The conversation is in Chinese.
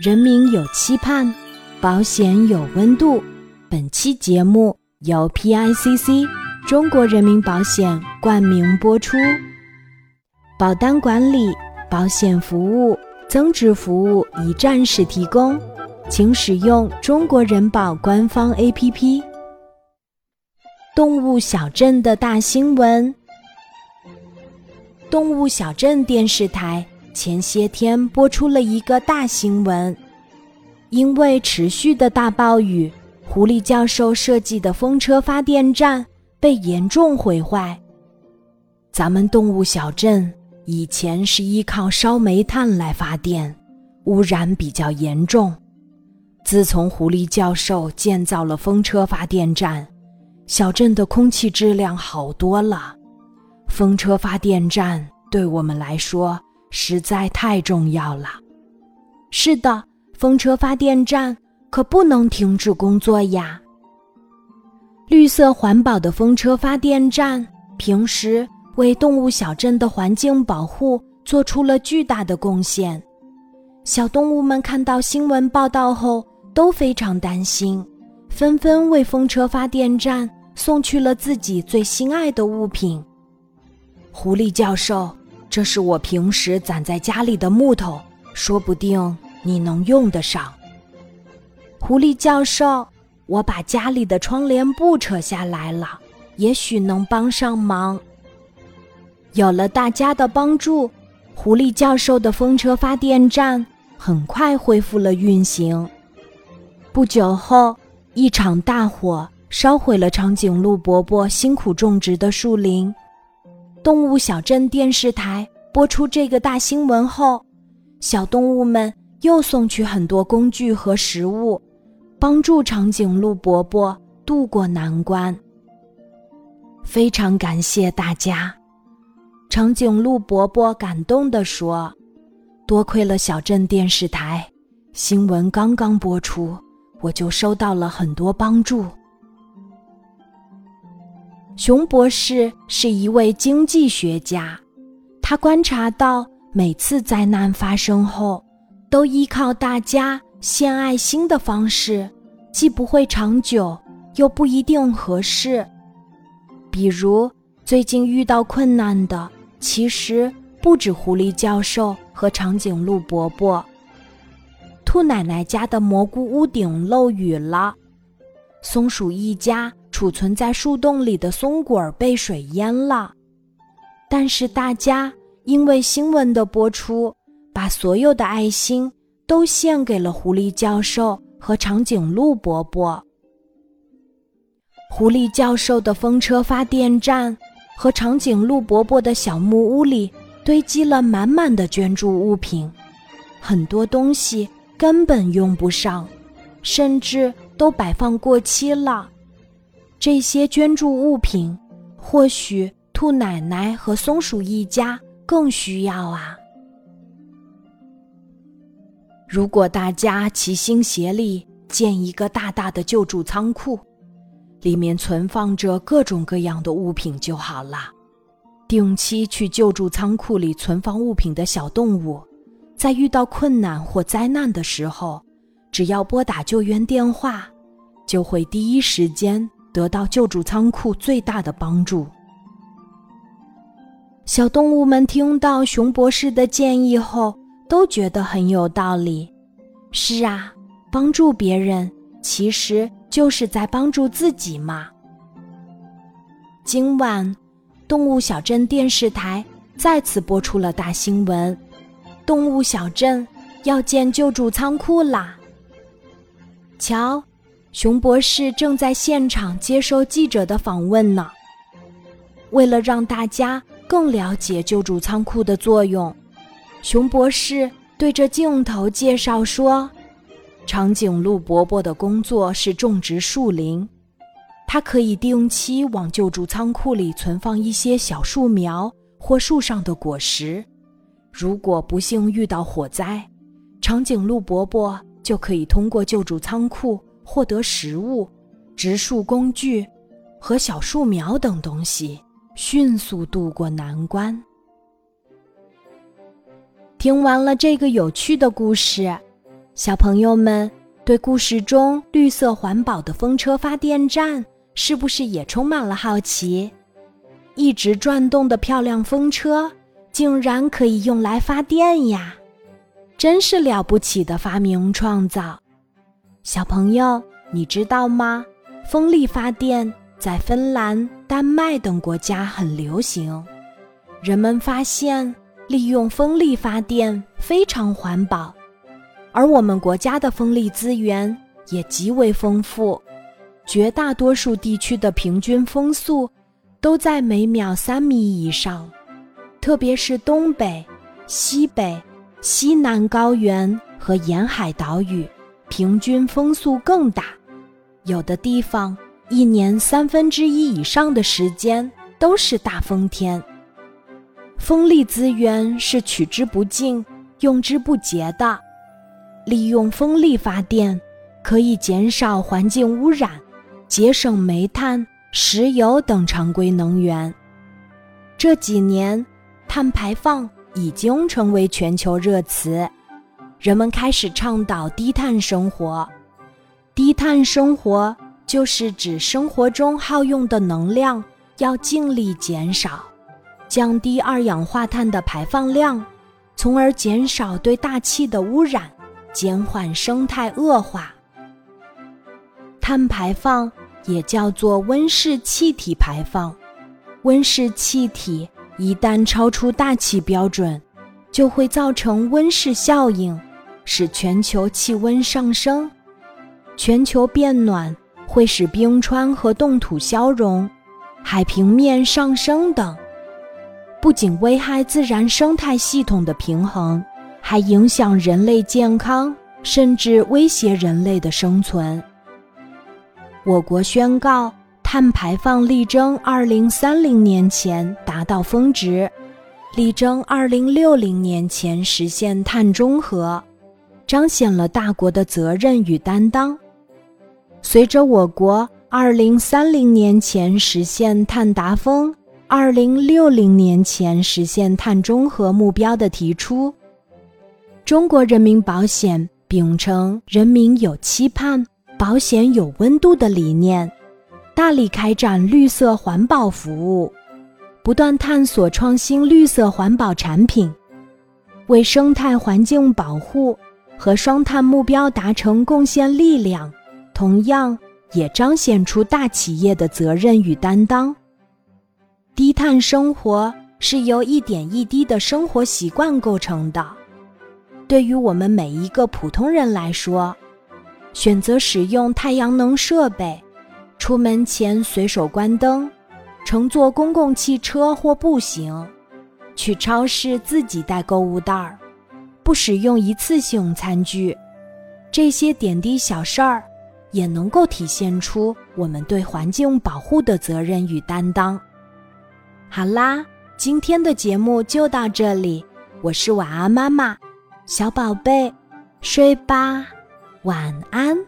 人民有期盼，保险有温度。本期节目由 PICC 中国人民保险冠名播出。保单管理、保险服务、增值服务一站式提供，请使用中国人保官方 APP。动物小镇的大新闻。动物小镇电视台。前些天播出了一个大新闻，因为持续的大暴雨，狐狸教授设计的风车发电站被严重毁坏。咱们动物小镇以前是依靠烧煤炭来发电，污染比较严重。自从狐狸教授建造了风车发电站，小镇的空气质量好多了。风车发电站对我们来说。实在太重要了。是的，风车发电站可不能停止工作呀。绿色环保的风车发电站，平时为动物小镇的环境保护做出了巨大的贡献。小动物们看到新闻报道后都非常担心，纷纷为风车发电站送去了自己最心爱的物品。狐狸教授。这是我平时攒在家里的木头，说不定你能用得上。狐狸教授，我把家里的窗帘布扯下来了，也许能帮上忙。有了大家的帮助，狐狸教授的风车发电站很快恢复了运行。不久后，一场大火烧毁了长颈鹿伯伯辛苦种植的树林。动物小镇电视台播出这个大新闻后，小动物们又送去很多工具和食物，帮助长颈鹿伯伯渡过难关。非常感谢大家，长颈鹿伯伯感动地说：“多亏了小镇电视台，新闻刚刚播出，我就收到了很多帮助。”熊博士是一位经济学家，他观察到，每次灾难发生后，都依靠大家献爱心的方式，既不会长久，又不一定合适。比如，最近遇到困难的，其实不止狐狸教授和长颈鹿伯伯。兔奶奶家的蘑菇屋顶漏雨了，松鼠一家。储存在树洞里的松果被水淹了，但是大家因为新闻的播出，把所有的爱心都献给了狐狸教授和长颈鹿伯伯。狐狸教授的风车发电站和长颈鹿伯伯的小木屋里堆积了满满的捐助物品，很多东西根本用不上，甚至都摆放过期了。这些捐助物品，或许兔奶奶和松鼠一家更需要啊！如果大家齐心协力建一个大大的救助仓库，里面存放着各种各样的物品就好了。定期去救助仓库里存放物品的小动物，在遇到困难或灾难的时候，只要拨打救援电话，就会第一时间。得到救助仓库最大的帮助。小动物们听到熊博士的建议后，都觉得很有道理。是啊，帮助别人其实就是在帮助自己嘛。今晚，动物小镇电视台再次播出了大新闻：动物小镇要建救助仓库啦！瞧。熊博士正在现场接受记者的访问呢。为了让大家更了解救助仓库的作用，熊博士对着镜头介绍说：“长颈鹿伯伯的工作是种植树林，他可以定期往救助仓库里存放一些小树苗或树上的果实。如果不幸遇到火灾，长颈鹿伯伯就可以通过救助仓库。”获得食物、植树工具和小树苗等东西，迅速渡过难关。听完了这个有趣的故事，小朋友们对故事中绿色环保的风车发电站是不是也充满了好奇？一直转动的漂亮风车竟然可以用来发电呀！真是了不起的发明创造。小朋友，你知道吗？风力发电在芬兰、丹麦等国家很流行。人们发现利用风力发电非常环保。而我们国家的风力资源也极为丰富，绝大多数地区的平均风速都在每秒三米以上，特别是东北、西北、西南高原和沿海岛屿，平均风速更大，有的地方一年三分之一以上的时间都是大风天。风力资源是取之不尽、用之不竭的。利用风力发电，可以减少环境污染，节省煤炭、石油等常规能源。这几年，碳排放已经成为全球热词，人们开始倡导低碳生活。低碳生活就是指生活中耗用的能量要尽力减少，降低二氧化碳的排放量，从而减少对大气的污染。减缓生态恶化。碳排放也叫做温室气体排放。温室气体一旦超出大气标准，就会造成温室效应，使全球气温上升。全球变暖会使冰川和冻土消融，海平面上升等，不仅危害自然生态系统的平衡。还影响人类健康，甚至威胁人类的生存。我国宣告碳排放力争二零三零年前达到峰值，力争二零六零年前实现碳中和，彰显了大国的责任与担当。随着我国二零三零年前实现碳达峰、二零六零年前实现碳中和目标的提出。中国人民保险秉承“人民有期盼，保险有温度”的理念，大力开展绿色环保服务，不断探索创新绿色环保产品，为生态环境保护和双碳目标达成贡献力量，同样也彰显出大企业的责任与担当。低碳生活是由一点一滴的生活习惯构成的。对于我们每一个普通人来说，选择使用太阳能设备，出门前随手关灯，乘坐公共汽车或步行，去超市自己带购物袋儿，不使用一次性餐具，这些点滴小事儿，也能够体现出我们对环境保护的责任与担当。好啦，今天的节目就到这里，我是晚安妈妈。小宝贝，睡吧，晚安。